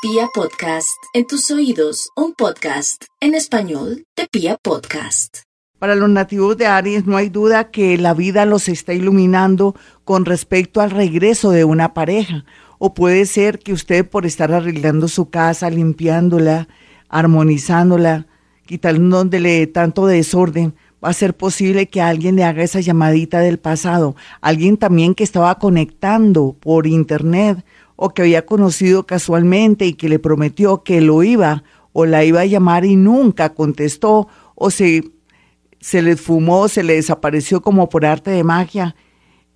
Pia Podcast, en tus oídos, un podcast en español de Pia Podcast. Para los nativos de Aries no hay duda que la vida los está iluminando con respecto al regreso de una pareja. O puede ser que usted por estar arreglando su casa, limpiándola, armonizándola, quitándole tanto desorden, va a ser posible que alguien le haga esa llamadita del pasado. Alguien también que estaba conectando por internet o que había conocido casualmente y que le prometió que lo iba o la iba a llamar y nunca contestó o se, se le fumó, se le desapareció como por arte de magia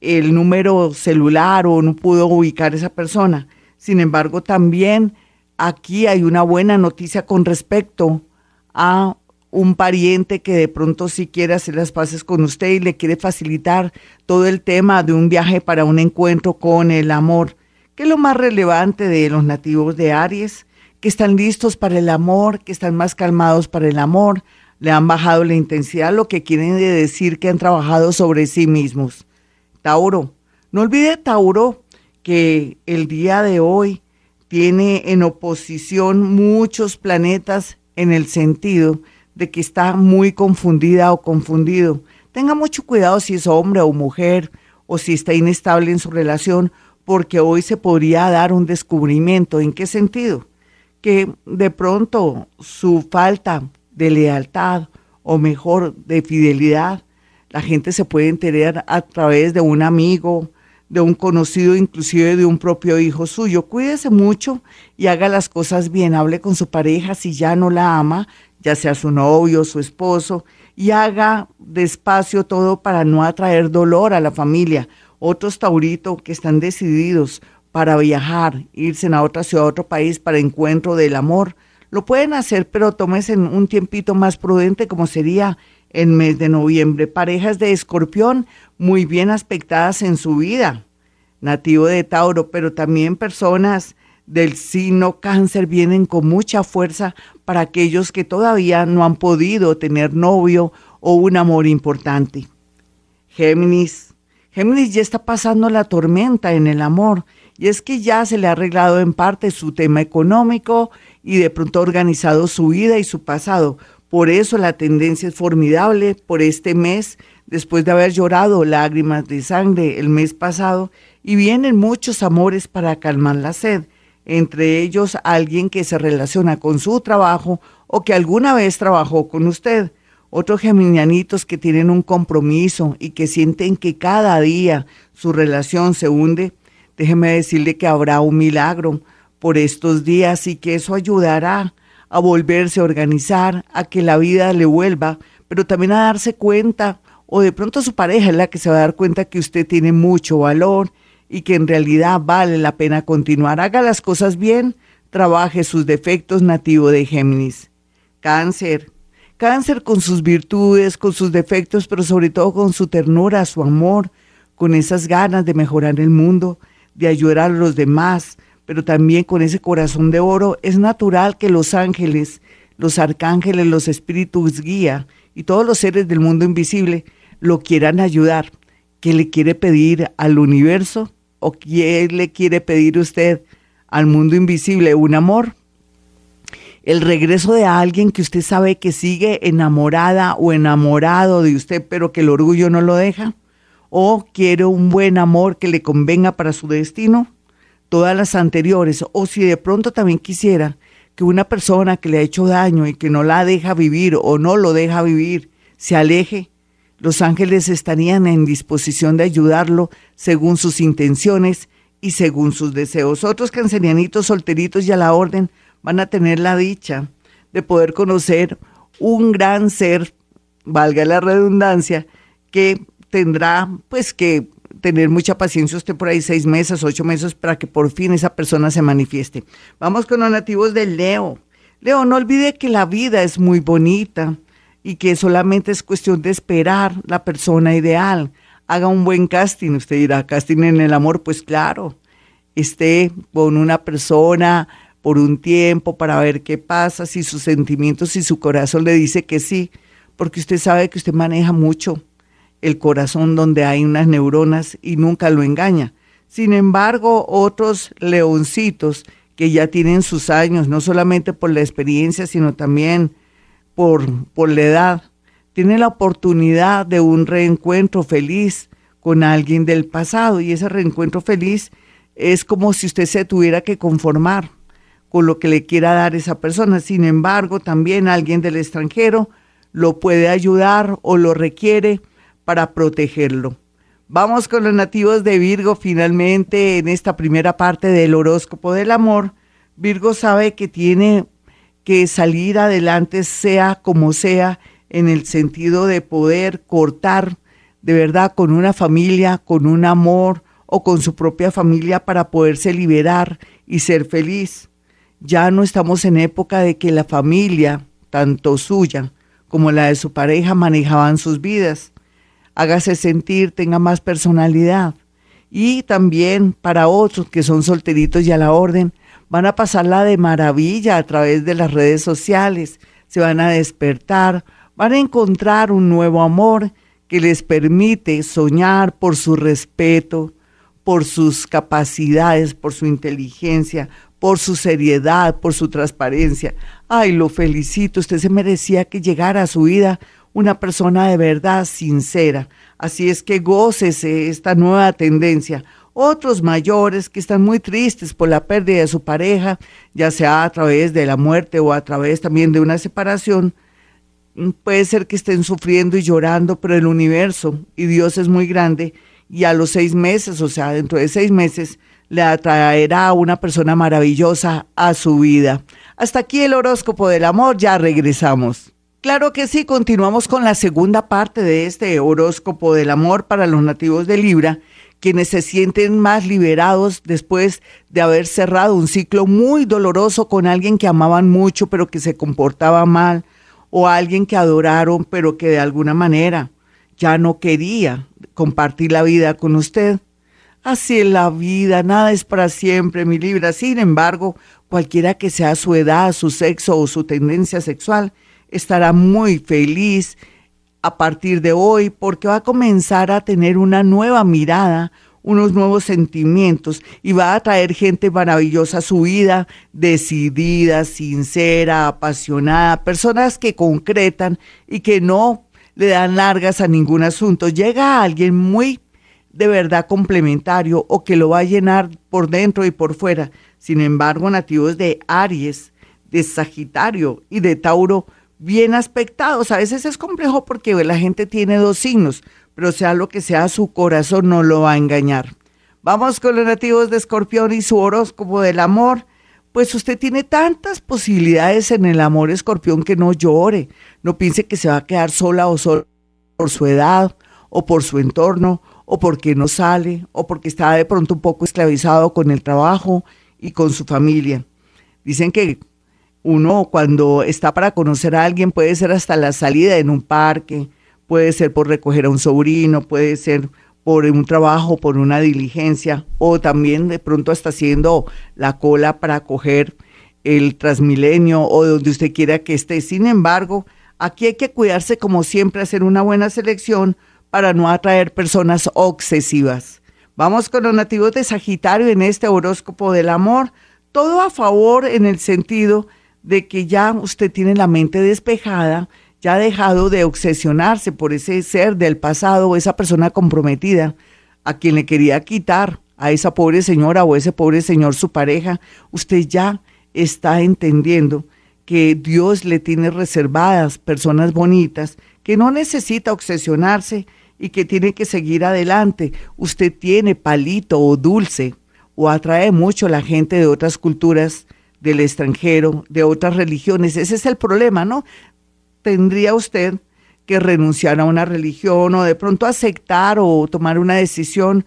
el número celular o no pudo ubicar esa persona. Sin embargo, también aquí hay una buena noticia con respecto a un pariente que de pronto sí quiere hacer las paces con usted y le quiere facilitar todo el tema de un viaje para un encuentro con el amor. ¿Qué es lo más relevante de los nativos de Aries? Que están listos para el amor, que están más calmados para el amor, le han bajado la intensidad, lo que quieren decir que han trabajado sobre sí mismos. Tauro, no olvide Tauro que el día de hoy tiene en oposición muchos planetas en el sentido de que está muy confundida o confundido. Tenga mucho cuidado si es hombre o mujer o si está inestable en su relación porque hoy se podría dar un descubrimiento. ¿En qué sentido? Que de pronto su falta de lealtad o mejor de fidelidad, la gente se puede enterar a través de un amigo, de un conocido, inclusive de un propio hijo suyo. Cuídese mucho y haga las cosas bien. Hable con su pareja si ya no la ama, ya sea su novio, su esposo, y haga despacio todo para no atraer dolor a la familia otros tauritos que están decididos para viajar, irse a otra ciudad, a otro país para encuentro del amor, lo pueden hacer, pero tómense un tiempito más prudente como sería el mes de noviembre. Parejas de escorpión muy bien aspectadas en su vida, nativo de Tauro, pero también personas del signo cáncer vienen con mucha fuerza para aquellos que todavía no han podido tener novio o un amor importante. Géminis, Géminis ya está pasando la tormenta en el amor y es que ya se le ha arreglado en parte su tema económico y de pronto ha organizado su vida y su pasado. Por eso la tendencia es formidable por este mes, después de haber llorado lágrimas de sangre el mes pasado, y vienen muchos amores para calmar la sed, entre ellos alguien que se relaciona con su trabajo o que alguna vez trabajó con usted otros geminianitos que tienen un compromiso y que sienten que cada día su relación se hunde, déjeme decirle que habrá un milagro por estos días y que eso ayudará a volverse a organizar, a que la vida le vuelva, pero también a darse cuenta, o de pronto su pareja es la que se va a dar cuenta que usted tiene mucho valor y que en realidad vale la pena continuar. Haga las cosas bien, trabaje sus defectos nativo de Géminis. Cáncer, Cáncer con sus virtudes, con sus defectos, pero sobre todo con su ternura, su amor, con esas ganas de mejorar el mundo, de ayudar a los demás, pero también con ese corazón de oro, es natural que los ángeles, los arcángeles, los espíritus guía y todos los seres del mundo invisible lo quieran ayudar. ¿Qué le quiere pedir al universo? ¿O qué le quiere pedir usted al mundo invisible? ¿Un amor? El regreso de alguien que usted sabe que sigue enamorada o enamorado de usted, pero que el orgullo no lo deja, o quiere un buen amor que le convenga para su destino, todas las anteriores, o si de pronto también quisiera que una persona que le ha hecho daño y que no la deja vivir o no lo deja vivir, se aleje, los ángeles estarían en disposición de ayudarlo según sus intenciones y según sus deseos. Otros cancerianitos solteritos y a la orden van a tener la dicha de poder conocer un gran ser, valga la redundancia, que tendrá pues que tener mucha paciencia usted por ahí seis meses, ocho meses para que por fin esa persona se manifieste. Vamos con los nativos de Leo. Leo, no olvide que la vida es muy bonita y que solamente es cuestión de esperar la persona ideal. Haga un buen casting, usted dirá, casting en el amor, pues claro, esté con una persona por un tiempo para ver qué pasa, si sus sentimientos y su corazón le dice que sí, porque usted sabe que usted maneja mucho el corazón donde hay unas neuronas y nunca lo engaña. Sin embargo, otros leoncitos que ya tienen sus años, no solamente por la experiencia, sino también por, por la edad, tienen la oportunidad de un reencuentro feliz con alguien del pasado y ese reencuentro feliz es como si usted se tuviera que conformar con lo que le quiera dar esa persona. Sin embargo, también alguien del extranjero lo puede ayudar o lo requiere para protegerlo. Vamos con los nativos de Virgo finalmente en esta primera parte del horóscopo del amor. Virgo sabe que tiene que salir adelante sea como sea en el sentido de poder cortar de verdad con una familia, con un amor o con su propia familia para poderse liberar y ser feliz. Ya no estamos en época de que la familia, tanto suya como la de su pareja, manejaban sus vidas. Hágase sentir, tenga más personalidad. Y también para otros que son solteritos y a la orden, van a pasarla de maravilla a través de las redes sociales, se van a despertar, van a encontrar un nuevo amor que les permite soñar por su respeto, por sus capacidades, por su inteligencia, por su seriedad, por su transparencia. Ay, lo felicito, usted se merecía que llegara a su vida una persona de verdad sincera. Así es que gócese esta nueva tendencia. Otros mayores que están muy tristes por la pérdida de su pareja, ya sea a través de la muerte o a través también de una separación, puede ser que estén sufriendo y llorando, pero el universo y Dios es muy grande y a los seis meses, o sea, dentro de seis meses, le atraerá a una persona maravillosa a su vida. Hasta aquí el horóscopo del amor, ya regresamos. Claro que sí, continuamos con la segunda parte de este horóscopo del amor para los nativos de Libra, quienes se sienten más liberados después de haber cerrado un ciclo muy doloroso con alguien que amaban mucho pero que se comportaba mal, o alguien que adoraron pero que de alguna manera ya no quería compartir la vida con usted. Así es la vida, nada es para siempre, mi Libra. Sin embargo, cualquiera que sea su edad, su sexo o su tendencia sexual, estará muy feliz a partir de hoy porque va a comenzar a tener una nueva mirada, unos nuevos sentimientos y va a traer gente maravillosa a su vida, decidida, sincera, apasionada, personas que concretan y que no le dan largas a ningún asunto. Llega alguien muy de verdad complementario o que lo va a llenar por dentro y por fuera. Sin embargo, nativos de Aries, de Sagitario y de Tauro, bien aspectados. A veces es complejo porque la gente tiene dos signos, pero sea lo que sea, su corazón no lo va a engañar. Vamos con los nativos de Escorpión y su horóscopo del amor. Pues usted tiene tantas posibilidades en el amor escorpión que no llore, no piense que se va a quedar sola o solo por su edad o por su entorno o porque no sale o porque está de pronto un poco esclavizado con el trabajo y con su familia. Dicen que uno cuando está para conocer a alguien puede ser hasta la salida en un parque, puede ser por recoger a un sobrino, puede ser por un trabajo, por una diligencia, o también de pronto hasta haciendo la cola para coger el Transmilenio o donde usted quiera que esté. Sin embargo, aquí hay que cuidarse como siempre, hacer una buena selección para no atraer personas obsesivas. Vamos con los nativos de Sagitario en este horóscopo del amor. Todo a favor en el sentido de que ya usted tiene la mente despejada, ya ha dejado de obsesionarse por ese ser del pasado o esa persona comprometida a quien le quería quitar a esa pobre señora o ese pobre señor su pareja, usted ya está entendiendo que Dios le tiene reservadas personas bonitas, que no necesita obsesionarse y que tiene que seguir adelante. Usted tiene palito o dulce o atrae mucho a la gente de otras culturas del extranjero, de otras religiones. Ese es el problema, ¿no? tendría usted que renunciar a una religión o de pronto aceptar o tomar una decisión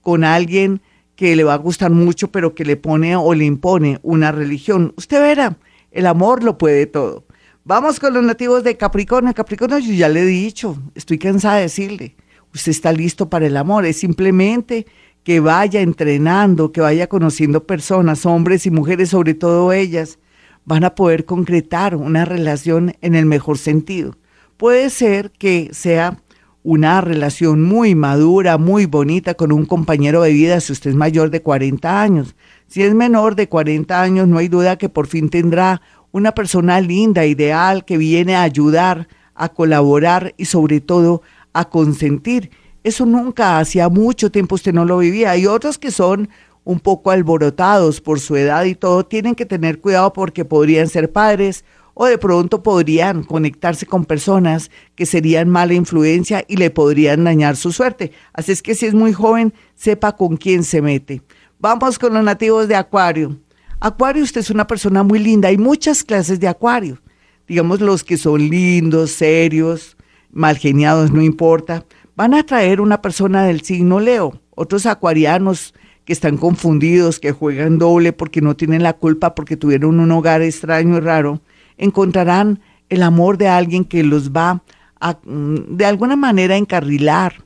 con alguien que le va a gustar mucho, pero que le pone o le impone una religión. Usted verá, el amor lo puede todo. Vamos con los nativos de Capricornio. Capricornio, yo ya le he dicho, estoy cansada de decirle, usted está listo para el amor, es simplemente que vaya entrenando, que vaya conociendo personas, hombres y mujeres, sobre todo ellas, van a poder concretar una relación en el mejor sentido. Puede ser que sea una relación muy madura, muy bonita con un compañero de vida si usted es mayor de 40 años. Si es menor de 40 años, no hay duda que por fin tendrá una persona linda, ideal, que viene a ayudar, a colaborar y sobre todo a consentir. Eso nunca, hacía mucho tiempo usted no lo vivía. Hay otros que son un poco alborotados por su edad y todo, tienen que tener cuidado porque podrían ser padres o de pronto podrían conectarse con personas que serían mala influencia y le podrían dañar su suerte. Así es que si es muy joven, sepa con quién se mete. Vamos con los nativos de Acuario. Acuario, usted es una persona muy linda. Hay muchas clases de Acuario. Digamos los que son lindos, serios, mal geniados, no importa. Van a traer una persona del signo Leo. Otros acuarianos que están confundidos, que juegan doble porque no tienen la culpa, porque tuvieron un hogar extraño y raro, encontrarán el amor de alguien que los va a, mm, de alguna manera, encarrilar,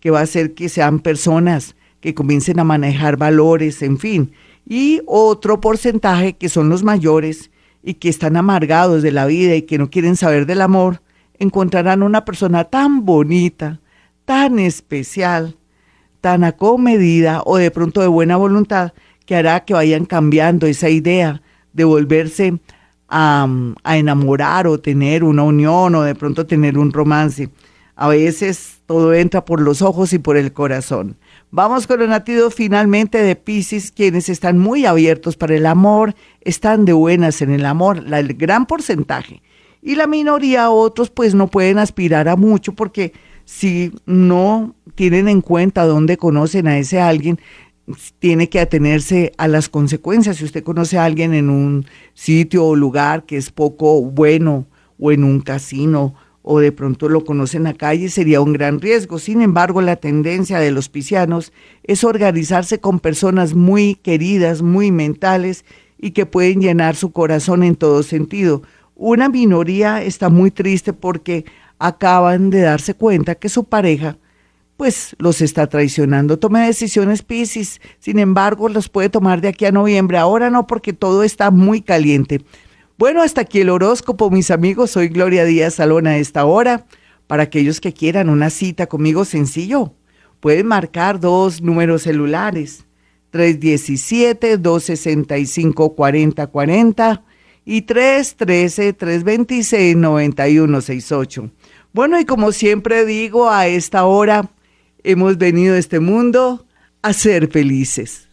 que va a hacer que sean personas que comiencen a manejar valores, en fin y otro porcentaje que son los mayores y que están amargados de la vida y que no quieren saber del amor, encontrarán una persona tan bonita, tan especial, tan acomedida o de pronto de buena voluntad que hará que vayan cambiando esa idea de volverse a, a enamorar o tener una unión o de pronto tener un romance. A veces todo entra por los ojos y por el corazón. Vamos con los nativos finalmente de Pisces, quienes están muy abiertos para el amor, están de buenas en el amor, el gran porcentaje. Y la minoría, otros, pues no pueden aspirar a mucho porque si no tienen en cuenta dónde conocen a ese alguien, tiene que atenerse a las consecuencias. Si usted conoce a alguien en un sitio o lugar que es poco bueno o en un casino o de pronto lo conocen en la calle, sería un gran riesgo. Sin embargo, la tendencia de los piscianos es organizarse con personas muy queridas, muy mentales y que pueden llenar su corazón en todo sentido. Una minoría está muy triste porque acaban de darse cuenta que su pareja pues los está traicionando. Tome decisiones Piscis, sin embargo, los puede tomar de aquí a noviembre. Ahora no porque todo está muy caliente. Bueno, hasta aquí el horóscopo, mis amigos. Soy Gloria Díaz Salón a esta hora. Para aquellos que quieran una cita conmigo, sencillo. Pueden marcar dos números celulares. 317-265-4040 y 313-326-9168. Bueno, y como siempre digo, a esta hora hemos venido a este mundo a ser felices.